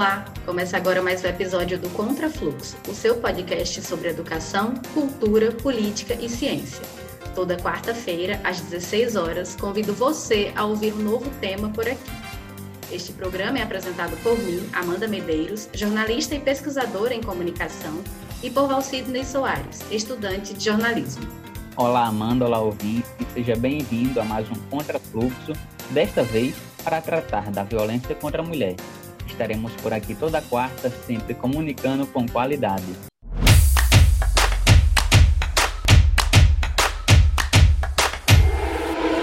Olá, começa agora mais um episódio do Contrafluxo, o seu podcast sobre educação, cultura, política e ciência. Toda quarta-feira, às 16 horas, convido você a ouvir um novo tema por aqui. Este programa é apresentado por mim, Amanda Medeiros, jornalista e pesquisadora em comunicação, e por Valcidney Soares, estudante de jornalismo. Olá, Amanda, olá, ouvinte, seja bem-vindo a mais um Contrafluxo, desta vez para tratar da violência contra a mulher. Estaremos por aqui toda quarta, sempre comunicando com qualidade.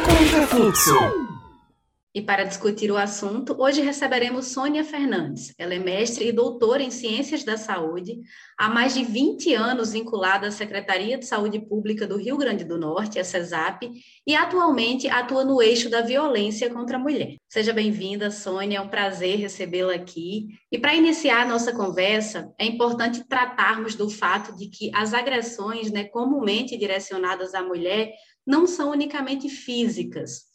Contrafluxo. E para discutir o assunto, hoje receberemos Sônia Fernandes. Ela é mestre e doutora em Ciências da Saúde, há mais de 20 anos vinculada à Secretaria de Saúde Pública do Rio Grande do Norte, a CESAP, e atualmente atua no eixo da violência contra a mulher. Seja bem-vinda, Sônia, é um prazer recebê-la aqui. E para iniciar a nossa conversa, é importante tratarmos do fato de que as agressões, né, comumente direcionadas à mulher, não são unicamente físicas,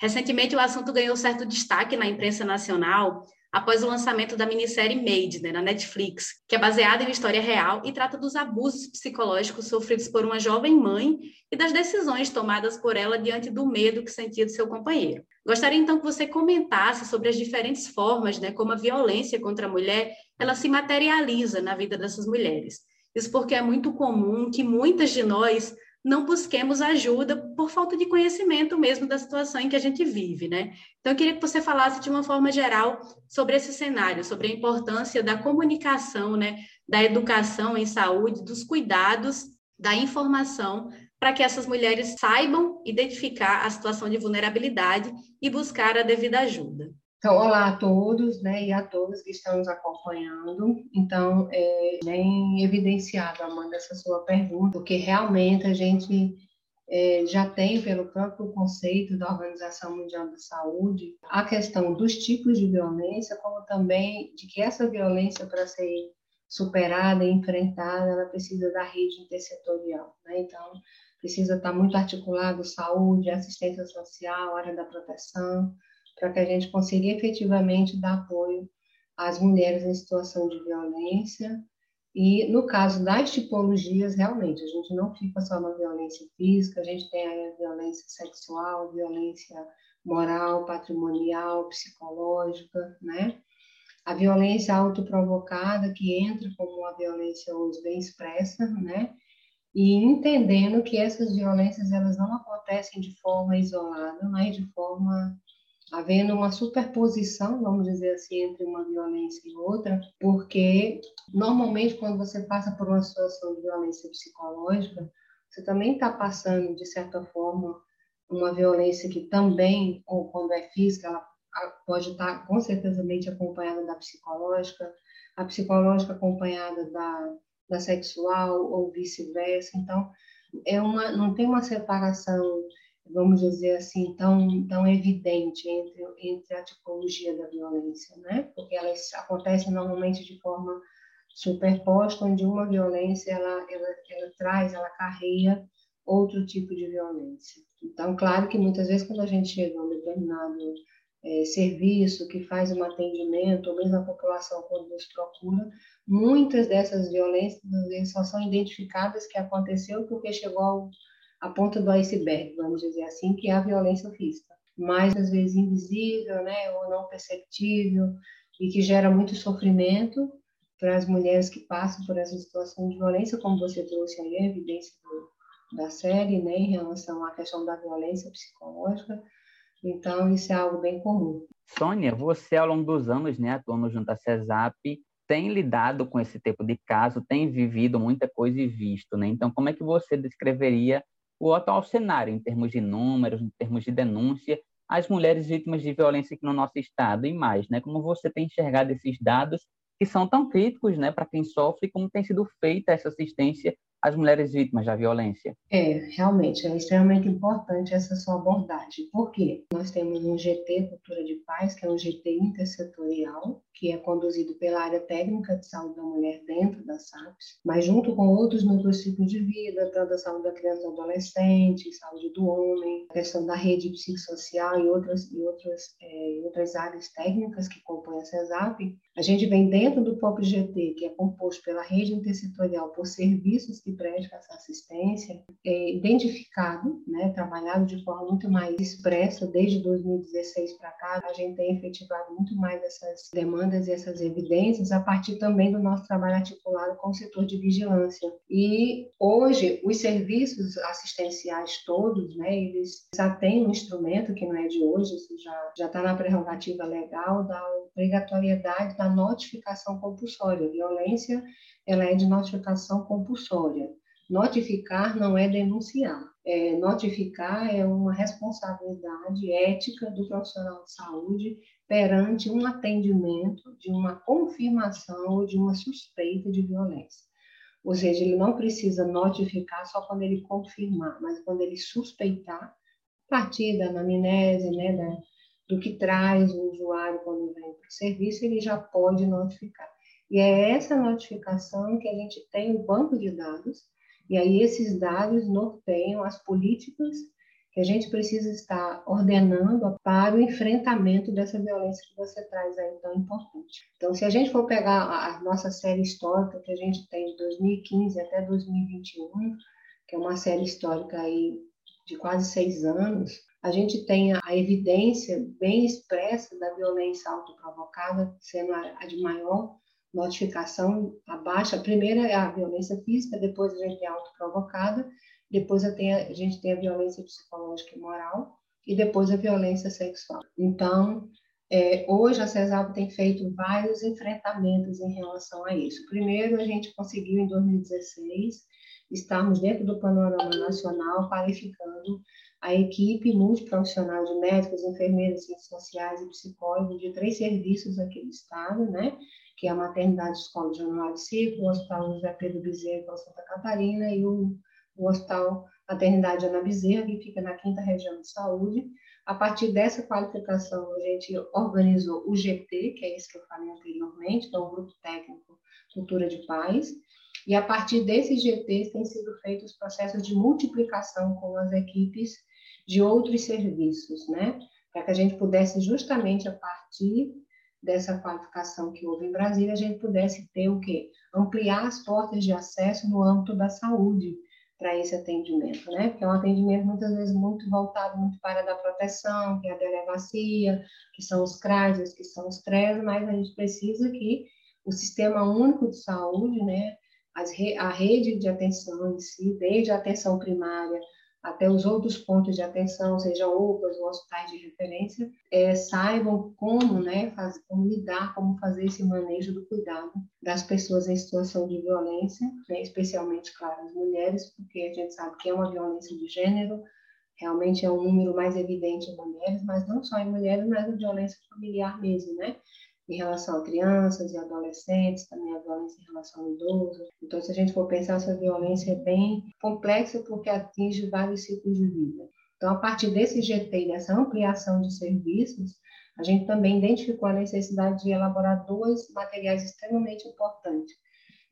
Recentemente, o assunto ganhou certo destaque na imprensa nacional após o lançamento da minissérie Made, né, na Netflix, que é baseada em uma história real e trata dos abusos psicológicos sofridos por uma jovem mãe e das decisões tomadas por ela diante do medo que sentia de seu companheiro. Gostaria então que você comentasse sobre as diferentes formas, né, como a violência contra a mulher, ela se materializa na vida dessas mulheres. Isso porque é muito comum que muitas de nós não busquemos ajuda por falta de conhecimento mesmo da situação em que a gente vive, né? Então, eu queria que você falasse de uma forma geral sobre esse cenário, sobre a importância da comunicação, né, da educação em saúde, dos cuidados, da informação, para que essas mulheres saibam identificar a situação de vulnerabilidade e buscar a devida ajuda. Então, olá a todos, né, e a todas que estão nos acompanhando. Então, é bem evidenciado, Amanda, essa sua pergunta, porque realmente a gente é, já tem, pelo próprio conceito da Organização Mundial da Saúde, a questão dos tipos de violência, como também de que essa violência, para ser superada e enfrentada, ela precisa da rede intersetorial. Né? Então, precisa estar muito articulado saúde, assistência social, área da proteção, para que a gente consiga efetivamente dar apoio às mulheres em situação de violência. E no caso das tipologias, realmente, a gente não fica só na violência física, a gente tem aí a violência sexual, violência moral, patrimonial, psicológica, né? A violência autoprovocada, que entra como uma violência hoje bem expressa, né? E entendendo que essas violências, elas não acontecem de forma isolada, mas de forma havendo uma superposição, vamos dizer assim, entre uma violência e outra, porque normalmente quando você passa por uma situação de violência psicológica, você também está passando, de certa forma, uma violência que também, ou quando é física, ela pode estar tá com certeza acompanhada da psicológica, a psicológica acompanhada da, da sexual ou vice-versa. Então, é uma, não tem uma separação vamos dizer assim, tão, tão evidente entre, entre a tipologia da violência, né? Porque elas acontecem normalmente de forma superposta, onde uma violência ela, ela, ela traz, ela carrega outro tipo de violência. Então, claro que muitas vezes quando a gente chega a um determinado é, serviço que faz um atendimento, ou mesmo a população quando nos procura, muitas dessas violências só são identificadas que aconteceu porque chegou ao a ponta do iceberg, vamos dizer assim, que é a violência física. Mais às vezes invisível, né, ou não perceptível, e que gera muito sofrimento para as mulheres que passam por essa situação de violência, como você trouxe aí a evidência do, da série, né, em relação à questão da violência psicológica. Então, isso é algo bem comum. Sônia, você ao longo dos anos, né, atuando junto à CESAP, tem lidado com esse tipo de caso, tem vivido muita coisa e visto, né? Então, como é que você descreveria o atual cenário, em termos de números, em termos de denúncia, as mulheres vítimas de violência aqui no nosso estado e mais, né? Como você tem enxergado esses dados que são tão críticos, né, para quem sofre, como tem sido feita essa assistência as mulheres vítimas da violência? É, realmente, é extremamente importante essa sua abordagem. Por quê? Nós temos um GT Cultura de Paz, que é um GT intersetorial, que é conduzido pela área técnica de saúde da mulher dentro da SAPS, mas junto com outros núcleos ciclos de vida, tanto a saúde da criança e do adolescente, saúde do homem, a questão da rede psicossocial e outras, e outras, é, outras áreas técnicas que compõem a CESAP, a gente vem dentro do próprio GT, que é composto pela rede intersetorial por serviços que prestam essa assistência, é identificado, né, trabalhado de forma muito mais expressa desde 2016 para cá, a gente tem efetivado muito mais essas demandas e essas evidências a partir também do nosso trabalho articulado com o setor de vigilância. E hoje os serviços assistenciais todos, né, eles já têm um instrumento que não é de hoje, isso já já está na prerrogativa legal da obrigatoriedade da notificação compulsória. Violência ela é de notificação compulsória. Notificar não é denunciar. É, notificar é uma responsabilidade ética do profissional de saúde perante um atendimento de uma confirmação ou de uma suspeita de violência. Ou seja, ele não precisa notificar só quando ele confirmar, mas quando ele suspeitar, a partir da anamnese, né, da, do que traz o usuário quando vem para o serviço, ele já pode notificar. E é essa notificação que a gente tem o banco de dados, e aí esses dados norteiam as políticas que a gente precisa estar ordenando para o enfrentamento dessa violência que você traz aí tão importante. Então, se a gente for pegar a nossa série histórica que a gente tem de 2015 até 2021, que é uma série histórica aí de quase seis anos, a gente tem a evidência bem expressa da violência autoprovocada sendo a, de maior notificação abaixo. A primeira é a violência física, depois a gente tem autoprovocada, depois a, a gente tem a violência psicológica e moral, e depois a violência sexual. Então, é, hoje a CESAP tem feito vários enfrentamentos em relação a isso. Primeiro, a gente conseguiu em 2016 estarmos dentro do panorama nacional qualificando a equipe multiprofissional de médicos, enfermeiros, ciências sociais e psicólogos de três serviços aqui do estado, né? Que é a Maternidade Escola de Januário Ciclo, o Hospital José Pedro Bezerra, Santa Catarina, e o, o Hospital Maternidade Ana Bezerra, que fica na quinta região de saúde. A partir dessa qualificação, a gente organizou o GT, que é isso que eu falei anteriormente, é o Grupo Técnico Cultura de Paz, e a partir desses GTs têm sido feitos processos de multiplicação com as equipes de outros serviços, né? Para que a gente pudesse justamente a partir dessa qualificação que houve em Brasília, a gente pudesse ter o quê? Ampliar as portas de acesso no âmbito da saúde para esse atendimento, né? Porque é um atendimento muitas vezes muito voltado muito para a da proteção, que é a delegacia, que são os CRAS, que são os CRES, mas a gente precisa que o Sistema Único de Saúde, né, a rede de atenção em si, desde a atenção primária até os outros pontos de atenção, sejam UPAs ou hospitais de referência, é, saibam como, né, como lidar, como fazer esse manejo do cuidado das pessoas em situação de violência, né, especialmente, claro, as mulheres, porque a gente sabe que é uma violência de gênero, realmente é um número mais evidente em mulheres, mas não só em mulheres, mas a violência familiar mesmo, né? Em relação a crianças e adolescentes, também a violência em relação ao idoso. Então, se a gente for pensar, essa violência é bem complexa porque atinge vários ciclos de vida. Então, a partir desse GT, dessa ampliação de serviços, a gente também identificou a necessidade de elaborar dois materiais extremamente importantes,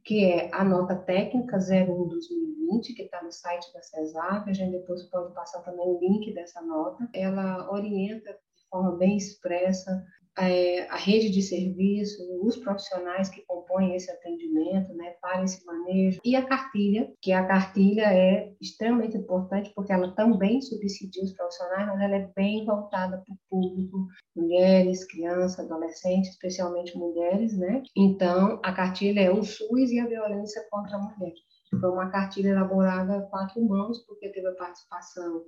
que é a nota técnica 01-2020, que está no site da CESAP, a gente depois pode passar também o link dessa nota. Ela orienta de forma bem expressa a rede de serviço, os profissionais que compõem esse atendimento, né, para esse manejo, e a cartilha, que a cartilha é extremamente importante porque ela também subsidia os profissionais, mas ela é bem voltada para o público, mulheres, crianças, adolescentes, especialmente mulheres, né? Então, a cartilha é o SUS e a violência contra a mulher. Foi uma cartilha elaborada a quatro mãos, porque teve a participação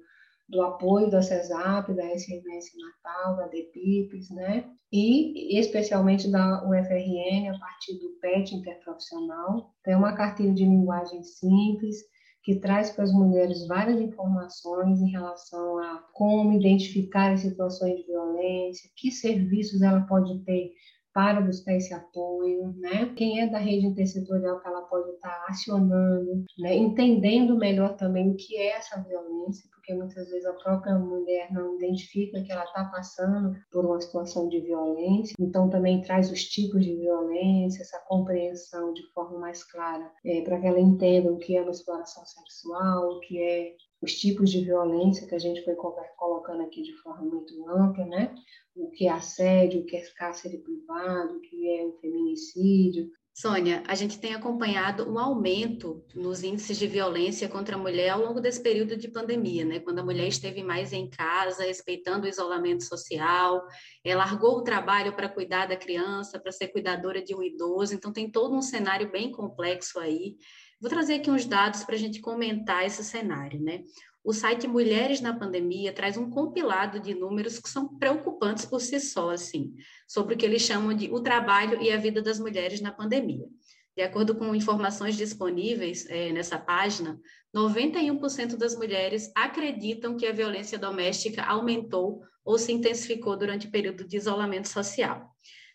do apoio da CESAP, da SMS Natal, da DEPIPES, né? E especialmente da UFRN, a partir do PET interprofissional. Tem uma cartilha de linguagem simples, que traz para as mulheres várias informações em relação a como identificar as situações de violência, que serviços ela pode ter para buscar esse apoio, né? Quem é da rede intersetorial que ela pode estar acionando, né? Entendendo melhor também o que é essa violência, porque muitas vezes a própria mulher não identifica que ela está passando por uma situação de violência, então também traz os tipos de violência, essa compreensão de forma mais clara, é, para que ela entenda o que é uma exploração sexual, o que é os tipos de violência que a gente foi colocando aqui de forma muito ampla, né? O que é assédio, o que é cárcere privado, o que é o feminicídio. Sônia, a gente tem acompanhado um aumento nos índices de violência contra a mulher ao longo desse período de pandemia, né? Quando a mulher esteve mais em casa, respeitando o isolamento social, ela largou o trabalho para cuidar da criança, para ser cuidadora de um idoso, então tem todo um cenário bem complexo aí. Vou trazer aqui uns dados para a gente comentar esse cenário, né? O site Mulheres na Pandemia traz um compilado de números que são preocupantes por si só, assim, sobre o que eles chamam de o trabalho e a vida das mulheres na pandemia. De acordo com informações disponíveis é, nessa página, 91% das mulheres acreditam que a violência doméstica aumentou ou se intensificou durante o período de isolamento social.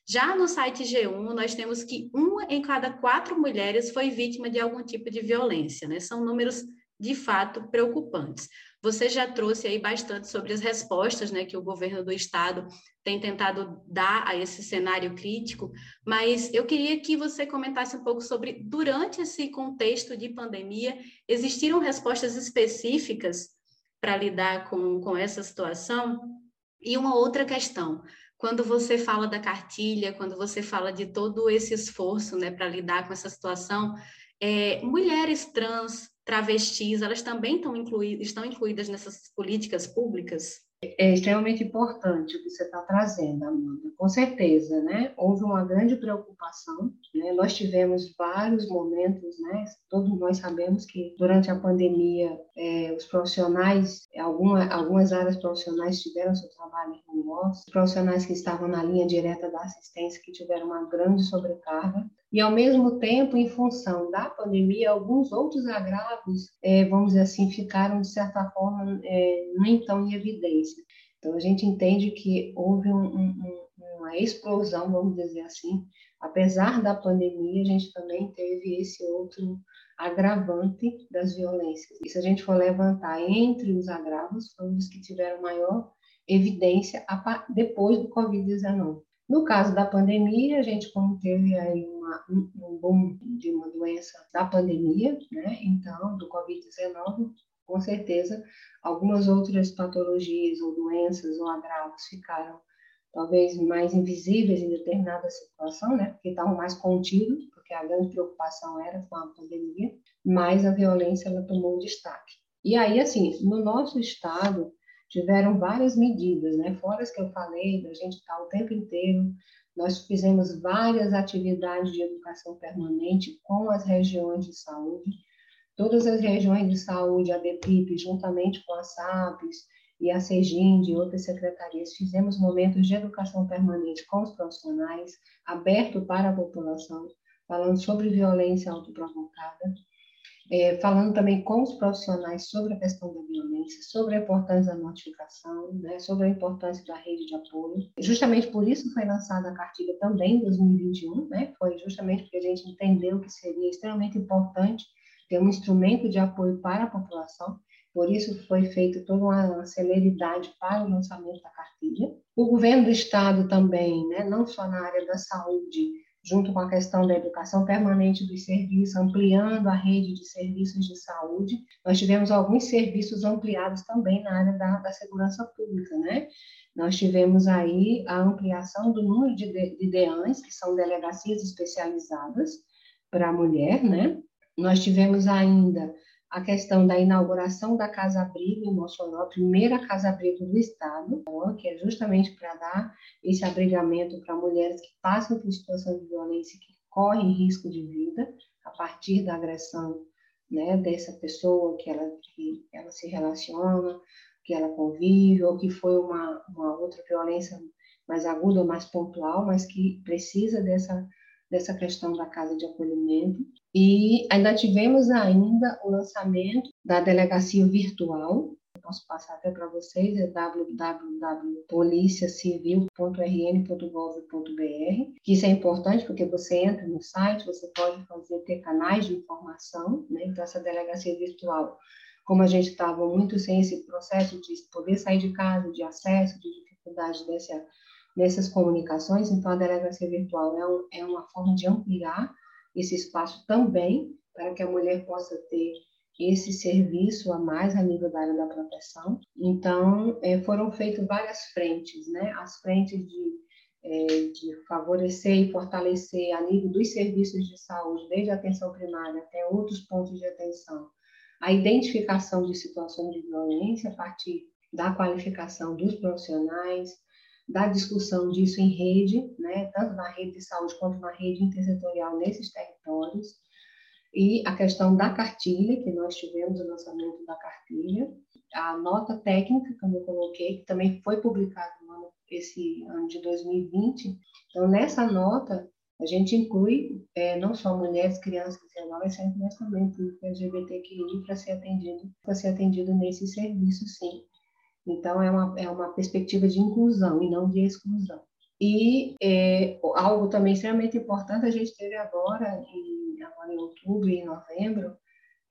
Já no site G1, nós temos que uma em cada quatro mulheres foi vítima de algum tipo de violência, né? São números de fato preocupantes. Você já trouxe aí bastante sobre as respostas né, que o governo do estado tem tentado dar a esse cenário crítico, mas eu queria que você comentasse um pouco sobre, durante esse contexto de pandemia, existiram respostas específicas para lidar com, com essa situação? E uma outra questão, quando você fala da cartilha, quando você fala de todo esse esforço né, para lidar com essa situação, é, mulheres trans, travestis, elas também inclui estão incluídas nessas políticas públicas? É extremamente importante o que você está trazendo, Amanda. Com certeza, né? Houve uma grande preocupação. Né? Nós tivemos vários momentos, né? Todos nós sabemos que durante a pandemia é, os profissionais, alguma, algumas áreas profissionais tiveram seu trabalho em profissionais que estavam na linha direta da assistência que tiveram uma grande sobrecarga e, ao mesmo tempo, em função da pandemia, alguns outros agravos, é, vamos dizer assim, ficaram, de certa forma, é, nem tão em evidência. Então, a gente entende que houve um, um, uma explosão, vamos dizer assim. Apesar da pandemia, a gente também teve esse outro agravante das violências. E se a gente for levantar entre os agravos, foram os que tiveram maior evidência depois do Covid-19. No caso da pandemia, a gente como teve aí uma, um boom de uma doença da pandemia, né? Então, do Covid-19, com certeza, algumas outras patologias ou doenças ou agravos ficaram talvez mais invisíveis em determinada situação, né? Porque estavam mais contidos, porque a grande preocupação era com a pandemia, mas a violência ela tomou destaque. E aí, assim, no nosso estado, tiveram várias medidas, né? Fora as que eu falei, da gente estar o tempo inteiro. Nós fizemos várias atividades de educação permanente com as regiões de saúde. Todas as regiões de saúde, a BPIP, juntamente com a SAPES e a SEGIND e outras secretarias, fizemos momentos de educação permanente com os profissionais, aberto para a população, falando sobre violência autoprovocada é, falando também com os profissionais sobre a questão da violência, sobre a importância da notificação, né, sobre a importância da rede de apoio. Justamente por isso foi lançada a cartilha também em 2021, né, foi justamente porque a gente entendeu que seria extremamente importante ter um instrumento de apoio para a população, por isso foi feita toda uma celeridade para o lançamento da cartilha. O governo do estado também, né, não só na área da saúde, junto com a questão da educação permanente dos serviços, ampliando a rede de serviços de saúde. Nós tivemos alguns serviços ampliados também na área da, da segurança pública, né? Nós tivemos aí a ampliação do número de, de DEANs, que são delegacias especializadas para a mulher, né? Nós tivemos ainda a questão da inauguração da Casa Abrigo em Mossoró, a primeira Casa Abrigo do Estado, que é justamente para dar esse abrigamento para mulheres que passam por situação de violência que correm risco de vida a partir da agressão né, dessa pessoa que ela, que ela se relaciona, que ela convive, ou que foi uma, uma outra violência mais aguda, mais pontual, mas que precisa dessa dessa questão da casa de acolhimento. E ainda tivemos ainda o lançamento da delegacia virtual, posso passar até para vocês, é www.policiacivil.rn.gov.br, que isso é importante porque você entra no site, você pode fazer, ter canais de informação, né? Então, essa delegacia virtual, como a gente estava muito sem esse processo de poder sair de casa, de acesso, de dificuldade dessa, dessas comunicações, então a delegacia virtual é, um, é uma forma de ampliar esse espaço também para que a mulher possa ter esse serviço a mais a nível da área da proteção. Então, é, foram feitas várias frentes, né? As frentes de, é, de favorecer e fortalecer a nível dos serviços de saúde, desde a atenção primária até outros pontos de atenção, a identificação de situações de violência a partir da qualificação dos profissionais, da discussão disso em rede, né, tanto na rede de saúde quanto na rede intersetorial nesses territórios, e a questão da cartilha, que nós tivemos o lançamento da cartilha, a nota técnica, como eu coloquei, que também foi publicada no ano, esse ano de 2020. Então, nessa nota, a gente inclui é, não só mulheres, crianças e adolescentes, mas também público LGBTQI para ser atendido, para ser atendido nesse serviço, sim. Então, é uma, é uma perspectiva de inclusão e não de exclusão. E é, algo também extremamente importante, a gente teve agora, em, agora em outubro e novembro,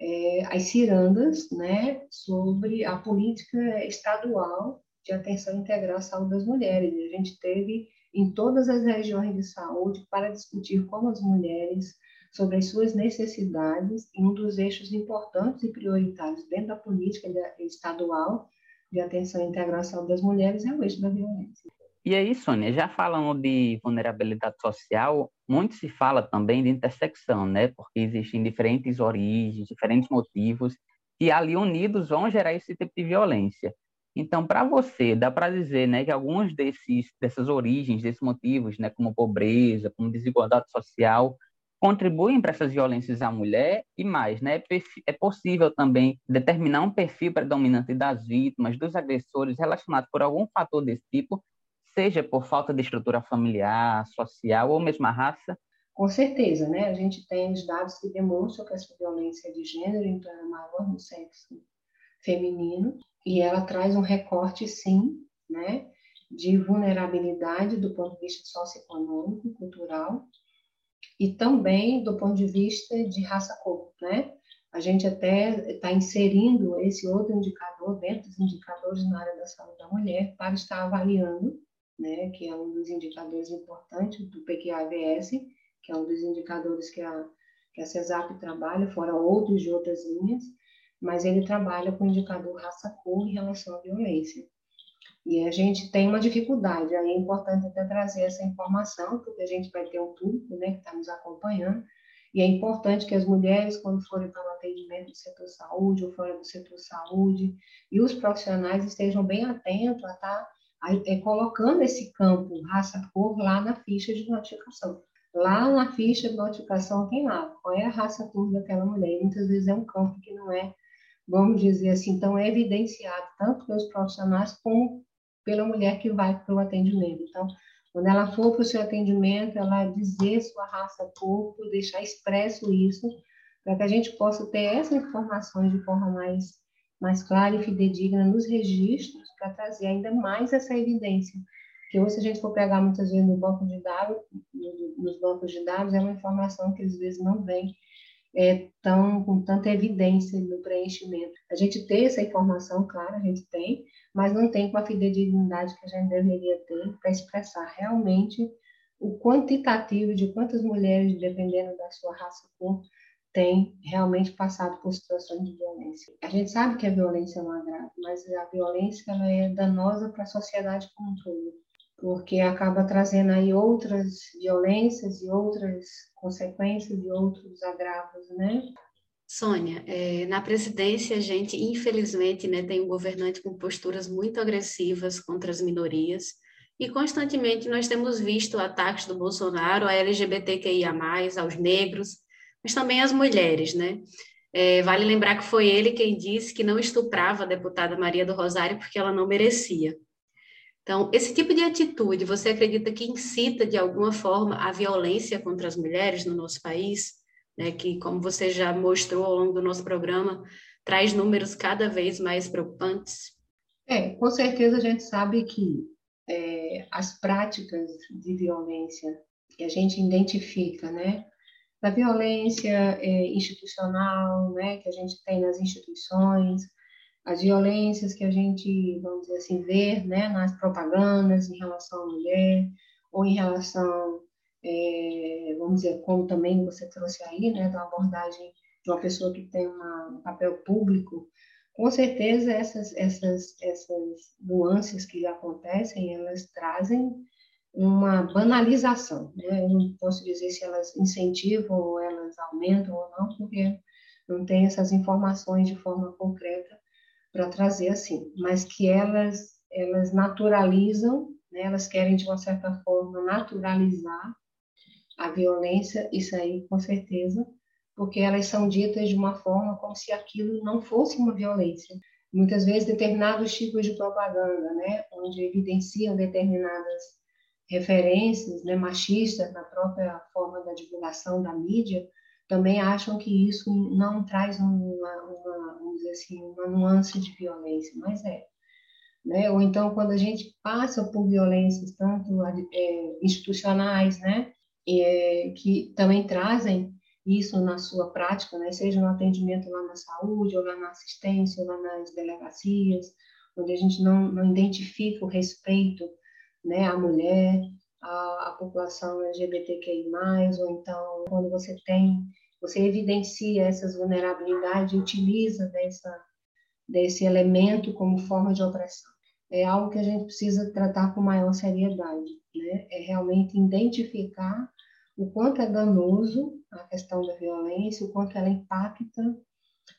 é, as cirandas né, sobre a política estadual de atenção integral à saúde das mulheres. A gente teve em todas as regiões de saúde para discutir como as mulheres, sobre as suas necessidades, e um dos eixos importantes e prioritários dentro da política estadual de atenção e integração das mulheres é o eixo da violência. E aí, Sônia, já falando de vulnerabilidade social, muito se fala também de intersecção, né? Porque existem diferentes origens, diferentes motivos, e ali unidos vão gerar esse tipo de violência. Então, para você, dá para dizer né, que alguns desses, dessas origens, desses motivos, né, como pobreza, como desigualdade social, contribuem para essas violências à mulher e mais, né? É possível também determinar um perfil predominante das vítimas, dos agressores relacionados por algum fator desse tipo, seja por falta de estrutura familiar, social ou mesmo a raça? Com certeza, né? A gente tem os dados que demonstram que essa violência de gênero então é maior no sexo feminino e ela traz um recorte, sim, né? De vulnerabilidade do ponto de vista socioeconômico, cultural e também do ponto de vista de raça-corpo, né? A gente até está inserindo esse outro indicador dentro dos indicadores na área da saúde da mulher para estar avaliando, né, que é um dos indicadores importantes do PQAVS, que é um dos indicadores que a, que a CESAP trabalha, fora outros de outras linhas, mas ele trabalha com o indicador raça-cor em relação à violência. E a gente tem uma dificuldade, aí é importante até trazer essa informação, porque a gente vai ter um público né, que está nos acompanhando, e é importante que as mulheres, quando forem para o atendimento do setor saúde ou fora do setor saúde, e os profissionais estejam bem atentos a estar tá, é, colocando esse campo raça-cor lá na ficha de notificação. Lá na ficha de notificação tem lá qual é a raça-cor daquela mulher. muitas vezes é um campo que não é, vamos dizer assim, tão evidenciado, tanto pelos profissionais como pela mulher que vai para o atendimento. Então, quando ela for para o seu atendimento, ela dizer sua raça, corpo, deixar expresso isso, para que a gente possa ter essas informações de forma mais, mais clara e fidedigna nos registros, para trazer ainda mais essa evidência. Que hoje, se a gente for pegar muitas vezes no banco de dados, nos bancos de dados, é uma informação que às vezes não vem é, tão, com tanta evidência no preenchimento. A gente tem essa informação, claro, a gente tem, mas não tem com a fidedignidade que a gente deveria ter para expressar realmente o quantitativo de quantas mulheres, dependendo da sua raça ou cor, têm realmente passado por situações de violência. A gente sabe que a violência é uma grave, mas a violência ela é danosa para a sociedade como um todo, porque acaba trazendo aí outras violências e outras consequências e outros agravos, né? Sônia, é, na presidência a gente, infelizmente, né, tem um governante com posturas muito agressivas contra as minorias e constantemente nós temos visto ataques do Bolsonaro a LGBTQIA+, aos negros, mas também às mulheres, né? É, vale lembrar que foi ele quem disse que não estuprava a deputada Maria do Rosário porque ela não merecia. Então, esse tipo de atitude, você acredita que incita de alguma forma a violência contra as mulheres no nosso país? Né, que, como você já mostrou ao longo do nosso programa, traz números cada vez mais preocupantes? É, com certeza a gente sabe que é, as práticas de violência que a gente identifica, né, da violência é, institucional, né, que a gente tem nas instituições, as violências que a gente, vamos dizer assim, vê, né, nas propagandas em relação à mulher, ou em relação, é, vamos dizer, como também você trouxe aí, né, da abordagem de uma pessoa que tem uma, um papel público, com certeza essas, essas, essas nuances que acontecem, elas trazem uma banalização. Né? Eu não posso dizer se elas incentivam ou elas aumentam ou não, porque não tem essas informações de forma concreta para trazer assim, mas que elas, elas naturalizam, né? elas querem de uma certa forma naturalizar a violência, isso aí com certeza, porque elas são ditas de uma forma como se aquilo não fosse uma violência. Muitas vezes determinados tipos de propaganda, né, onde evidenciam determinadas referências né, machistas na própria forma da divulgação da mídia, também acham que isso não traz uma, uma, assim, uma nuance de violência, mas é. Né? Ou então, quando a gente passa por violências, tanto é, institucionais, né, é, que também trazem isso na sua prática, né? seja no atendimento lá na saúde, ou lá na assistência, ou lá nas delegacias, onde a gente não, não identifica o respeito né, à mulher, à, à população LGBTQI+, ou então quando você tem, você evidencia essas vulnerabilidades e utiliza dessa, desse elemento como forma de opressão. É algo que a gente precisa tratar com maior seriedade, né? É realmente identificar o quanto é danoso a questão da violência, o quanto ela impacta,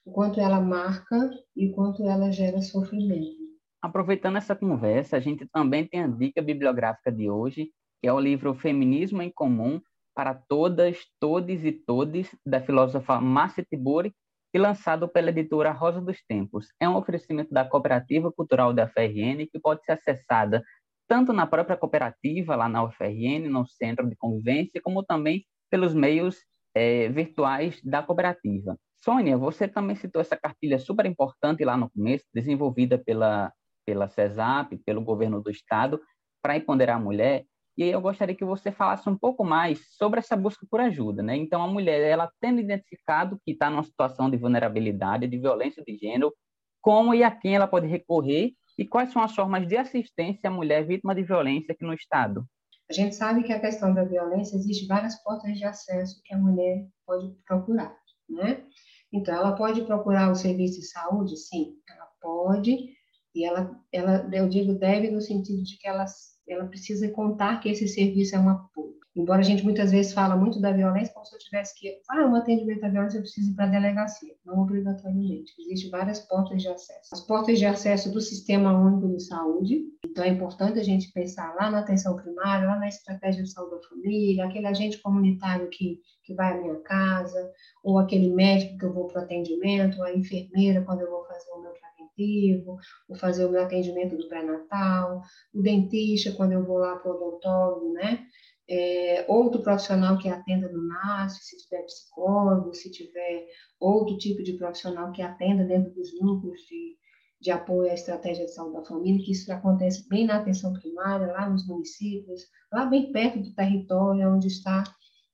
o quanto ela marca e o quanto ela gera sofrimento. Aproveitando essa conversa, a gente também tem a dica bibliográfica de hoje, que é o livro Feminismo em Comum para Todas, Todes e Todes, da filósofa Márcia Tiburi, e lançado pela editora Rosa dos Tempos. É um oferecimento da Cooperativa Cultural da FRN, que pode ser acessada tanto na própria cooperativa, lá na UFRN, no Centro de Convivência, como também pelos meios é, virtuais da cooperativa. Sônia, você também citou essa cartilha super importante lá no começo, desenvolvida pela, pela CESAP, pelo governo do Estado, para empoderar a mulher. E aí eu gostaria que você falasse um pouco mais sobre essa busca por ajuda. Né? Então, a mulher, ela tendo identificado que está numa situação de vulnerabilidade, de violência de gênero, como e a quem ela pode recorrer e quais são as formas de assistência à mulher vítima de violência aqui no Estado? A gente sabe que a questão da violência existe várias portas de acesso que a mulher pode procurar, né? Então, ela pode procurar o serviço de saúde? Sim, ela pode, e ela, ela eu digo deve no sentido de que ela, ela precisa contar que esse serviço é um apoio. Embora a gente muitas vezes fala muito da violência, como se eu tivesse que, ah, um atendimento à violência eu preciso ir para a delegacia. Não obrigatoriamente. Existem várias portas de acesso. As portas de acesso do Sistema Único de Saúde. Então, é importante a gente pensar lá na atenção primária, lá na estratégia de saúde da família, aquele agente comunitário que, que vai à minha casa, ou aquele médico que eu vou para o atendimento, a enfermeira quando eu vou fazer o meu preventivo, vou fazer o meu atendimento do pré-natal, o dentista quando eu vou lá para o odontólogo, né? É, outro profissional que atenda no NASF, se tiver psicólogo, se tiver outro tipo de profissional que atenda dentro dos núcleos de, de apoio à estratégia de saúde da família, que isso acontece bem na atenção primária, lá nos municípios, lá bem perto do território onde está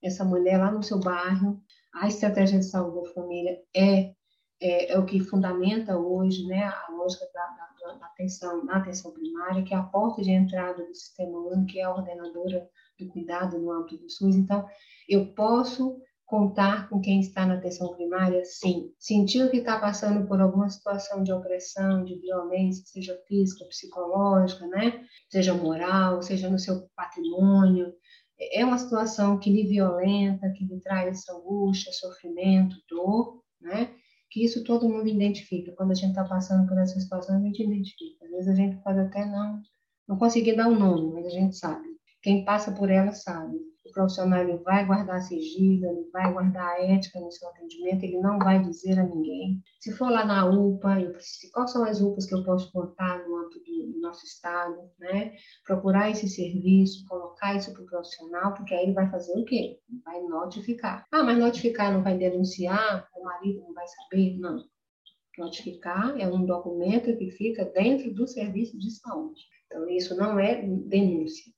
essa mulher, lá no seu bairro. A estratégia de saúde da família é, é, é o que fundamenta hoje né, a lógica da, da, da atenção, na atenção primária, que é a porta de entrada do sistema único, que é a ordenadora do cuidado no âmbito do SUS. Então, eu posso contar com quem está na atenção primária, sim. Sentiu que está passando por alguma situação de opressão, de violência, seja física, psicológica, né? Seja moral, seja no seu patrimônio. É uma situação que lhe violenta, que lhe traz angústia, sofrimento, dor, né? Que isso todo mundo identifica. Quando a gente está passando por essa situação, a gente identifica. Às vezes a gente pode até não, não conseguir dar um nome, mas a gente sabe. Quem passa por ela sabe. O profissional ele vai guardar sigilo, ele vai guardar a ética no seu atendimento, ele não vai dizer a ninguém. Se for lá na UPA, eu preciso, quais são as UPAs que eu posso contar no âmbito do, do nosso estado, né? Procurar esse serviço, colocar isso para o profissional, porque aí ele vai fazer o quê? Vai notificar. Ah, mas notificar não vai denunciar, o marido não vai saber? Não. Notificar é um documento que fica dentro do serviço de saúde. Então, isso não é denúncia.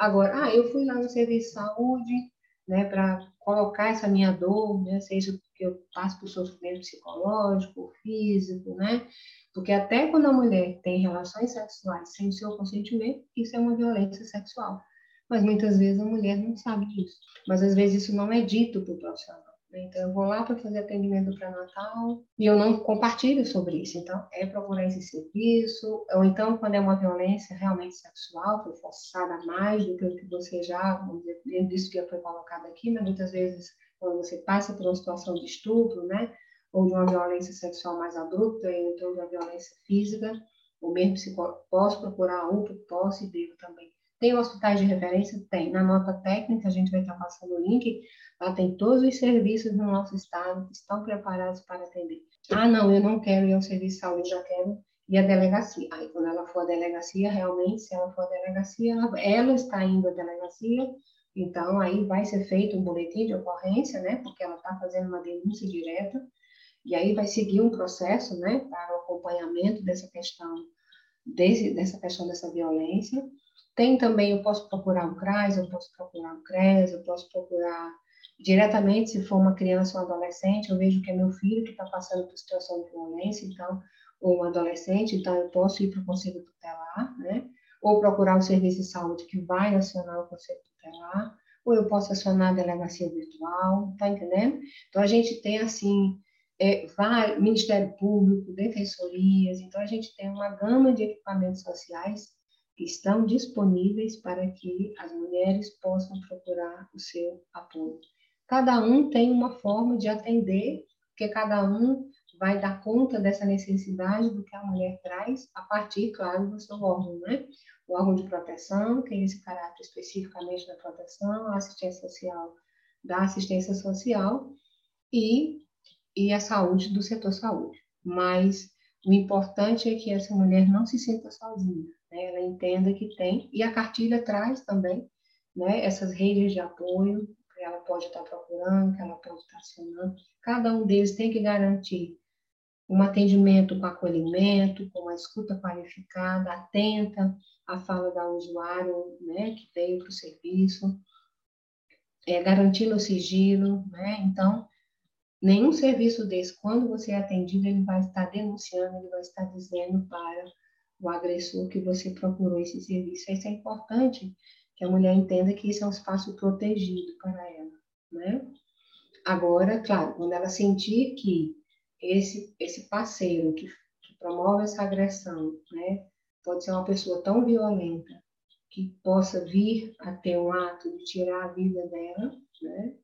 Agora, ah, eu fui lá no serviço de saúde, né, para colocar essa minha dor, né, seja porque eu passo por sofrimento psicológico, físico, né, porque até quando a mulher tem relações sexuais sem seu consentimento, isso é uma violência sexual. Mas muitas vezes a mulher não sabe disso. Mas às vezes isso não é dito para o profissional. Então, eu vou lá para fazer atendimento pré-natal e eu não compartilho sobre isso. Então, é procurar esse serviço. Ou então, quando é uma violência realmente sexual, foi forçada mais do que o que você já, vamos dizer, disso que foi colocado aqui, mas muitas vezes, quando você passa por uma situação de estupro, né? Ou de uma violência sexual mais abrupta, ou então de uma violência física, ou mesmo se posso procurar um, posso e devo também tem hospitais de referência? Tem. Na nota técnica, a gente vai estar passando o link, lá tem todos os serviços no nosso estado que estão preparados para atender. Ah, não, eu não quero ir ao serviço de saúde, já quero ir à delegacia. Aí, quando ela for à delegacia, realmente, se ela for à delegacia, ela, ela está indo à delegacia, então aí vai ser feito um boletim de ocorrência, né, porque ela está fazendo uma denúncia direta, e aí vai seguir um processo, né, para o acompanhamento dessa questão, desse, dessa questão dessa violência, tem também, eu posso procurar o CRAS, eu posso procurar o CRES, eu posso procurar diretamente, se for uma criança ou um adolescente, eu vejo que é meu filho que está passando por situação de violência, então, ou um adolescente, então eu posso ir para o conselho tutelar, né? Ou procurar o serviço de saúde que vai acionar o conselho tutelar, ou eu posso acionar a delegacia virtual, tá entendendo? Então, a gente tem, assim, é, vai, Ministério Público, defensorias, então a gente tem uma gama de equipamentos sociais estão disponíveis para que as mulheres possam procurar o seu apoio. Cada um tem uma forma de atender, porque cada um vai dar conta dessa necessidade do que a mulher traz, a partir, claro, do seu órgão, né? O órgão de proteção tem esse caráter especificamente da proteção, a assistência social da assistência social e, e a saúde do setor saúde. Mas o importante é que essa mulher não se sinta sozinha né? ela entenda que tem. E a cartilha traz também né, essas redes de apoio que ela pode estar procurando, que ela pode estar acionando. Cada um deles tem que garantir um atendimento com acolhimento, com uma escuta qualificada, atenta à fala da usuário né, que veio para o serviço, é, garantindo o sigilo. Né? Então, nenhum serviço desse, quando você é atendido, ele vai estar denunciando, ele vai estar dizendo para o agressor que você procurou esse serviço. Isso é importante que a mulher entenda que isso é um espaço protegido para ela, né? Agora, claro, quando ela sentir que esse esse parceiro que, que promove essa agressão, né, pode ser uma pessoa tão violenta que possa vir a ter um ato de tirar a vida dela, né?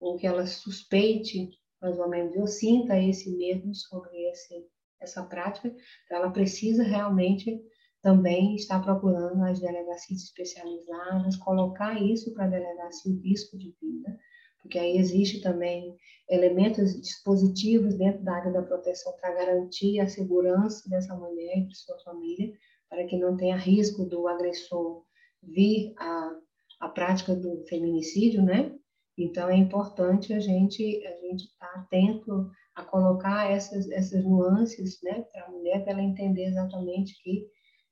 Ou que ela suspeite, mais ou menos, eu sinta esse medo sobre esse essa prática, então ela precisa realmente também estar procurando as delegacias especializadas, colocar isso para a delegacia o risco de vida, porque aí existe também elementos dispositivos dentro da área da proteção para garantir a segurança dessa mulher e de sua família, para que não tenha risco do agressor vir a, a prática do feminicídio, né? Então é importante a gente a gente estar tá atento a colocar essas, essas nuances né, para a mulher, para ela entender exatamente que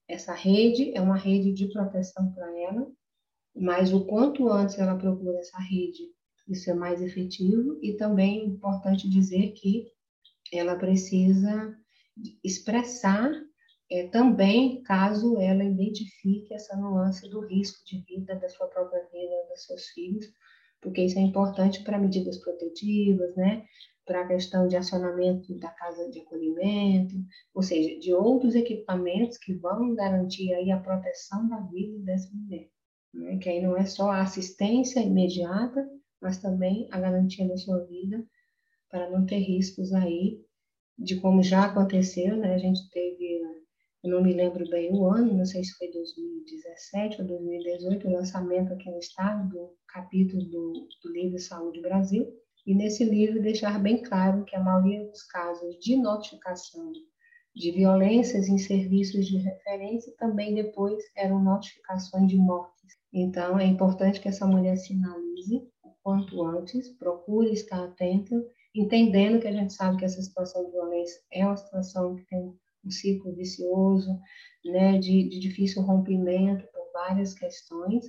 essa rede é uma rede de proteção para ela, mas o quanto antes ela procura essa rede, isso é mais efetivo, e também é importante dizer que ela precisa expressar é, também caso ela identifique essa nuance do risco de vida da sua própria vida, dos seus filhos, porque isso é importante para medidas protetivas, né? Para a questão de acionamento da casa de acolhimento, ou seja, de outros equipamentos que vão garantir aí a proteção da vida dessa mulher, né? que aí não é só a assistência imediata, mas também a garantia da sua vida para não ter riscos aí de como já aconteceu, né? A gente teve, eu não me lembro bem o ano, não sei se foi 2017 ou 2018, o lançamento aqui no estado do capítulo do, do livro Saúde Brasil, e nesse livro deixar bem claro que a maioria dos casos de notificação de violências em serviços de referência também depois eram notificações de mortes. Então, é importante que essa mulher sinalize o quanto antes, procure estar atenta entendendo que a gente sabe que essa situação de violência é uma situação que tem um ciclo vicioso, né, de, de difícil rompimento por várias questões,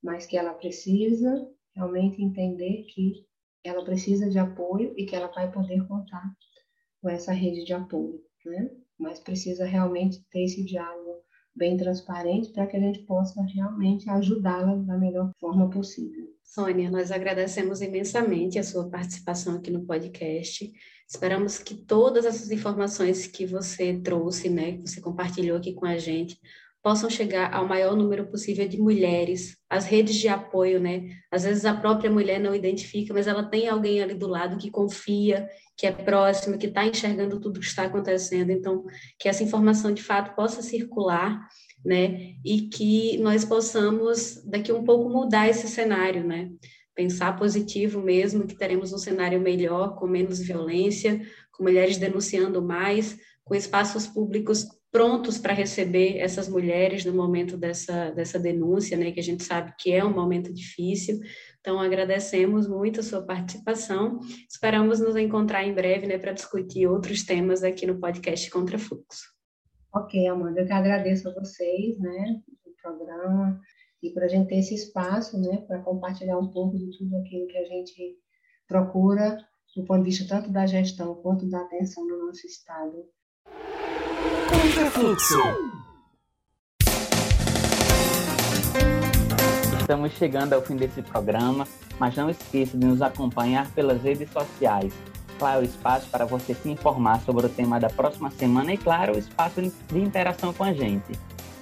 mas que ela precisa realmente entender que ela precisa de apoio e que ela vai poder contar com essa rede de apoio, né? Mas precisa realmente ter esse diálogo bem transparente para que a gente possa realmente ajudá-la da melhor forma possível. Sônia, nós agradecemos imensamente a sua participação aqui no podcast. Esperamos que todas essas informações que você trouxe, né, que você compartilhou aqui com a gente, possam chegar ao maior número possível de mulheres, as redes de apoio, né? Às vezes a própria mulher não identifica, mas ela tem alguém ali do lado que confia, que é próximo, que está enxergando tudo que está acontecendo. Então, que essa informação de fato possa circular, né? E que nós possamos daqui um pouco mudar esse cenário, né? Pensar positivo mesmo, que teremos um cenário melhor, com menos violência, com mulheres denunciando mais, com espaços públicos prontos para receber essas mulheres no momento dessa, dessa denúncia, né, que a gente sabe que é um momento difícil. Então, agradecemos muito a sua participação. Esperamos nos encontrar em breve né, para discutir outros temas aqui no podcast Contra Fluxo. Ok, Amanda, eu que agradeço a vocês, né, do programa, e para a gente ter esse espaço, né, para compartilhar um pouco de tudo aquilo que a gente procura, do ponto de vista tanto da gestão quanto da atenção no nosso Estado Contrafluxo. Estamos chegando ao fim desse programa, mas não esqueça de nos acompanhar pelas redes sociais. Lá é o espaço para você se informar sobre o tema da próxima semana e, claro, o espaço de interação com a gente.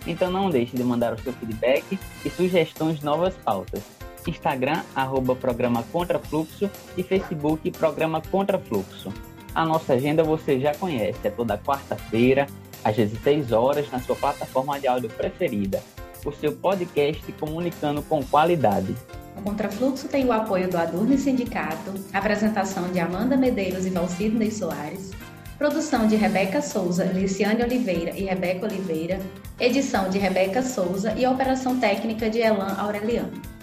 Então não deixe de mandar o seu feedback e sugestões de novas pautas. Instagram, arroba Programa Contrafluxo e Facebook Programa Contrafluxo. A nossa agenda você já conhece, é toda quarta-feira, às 16 horas na sua plataforma de áudio preferida. O seu podcast comunicando com qualidade. O Contrafluxo tem o apoio do Adurne Sindicato, apresentação de Amanda Medeiros e Valcidney Soares, produção de Rebeca Souza, Liciane Oliveira e Rebeca Oliveira, edição de Rebeca Souza e operação técnica de Elan Aureliano.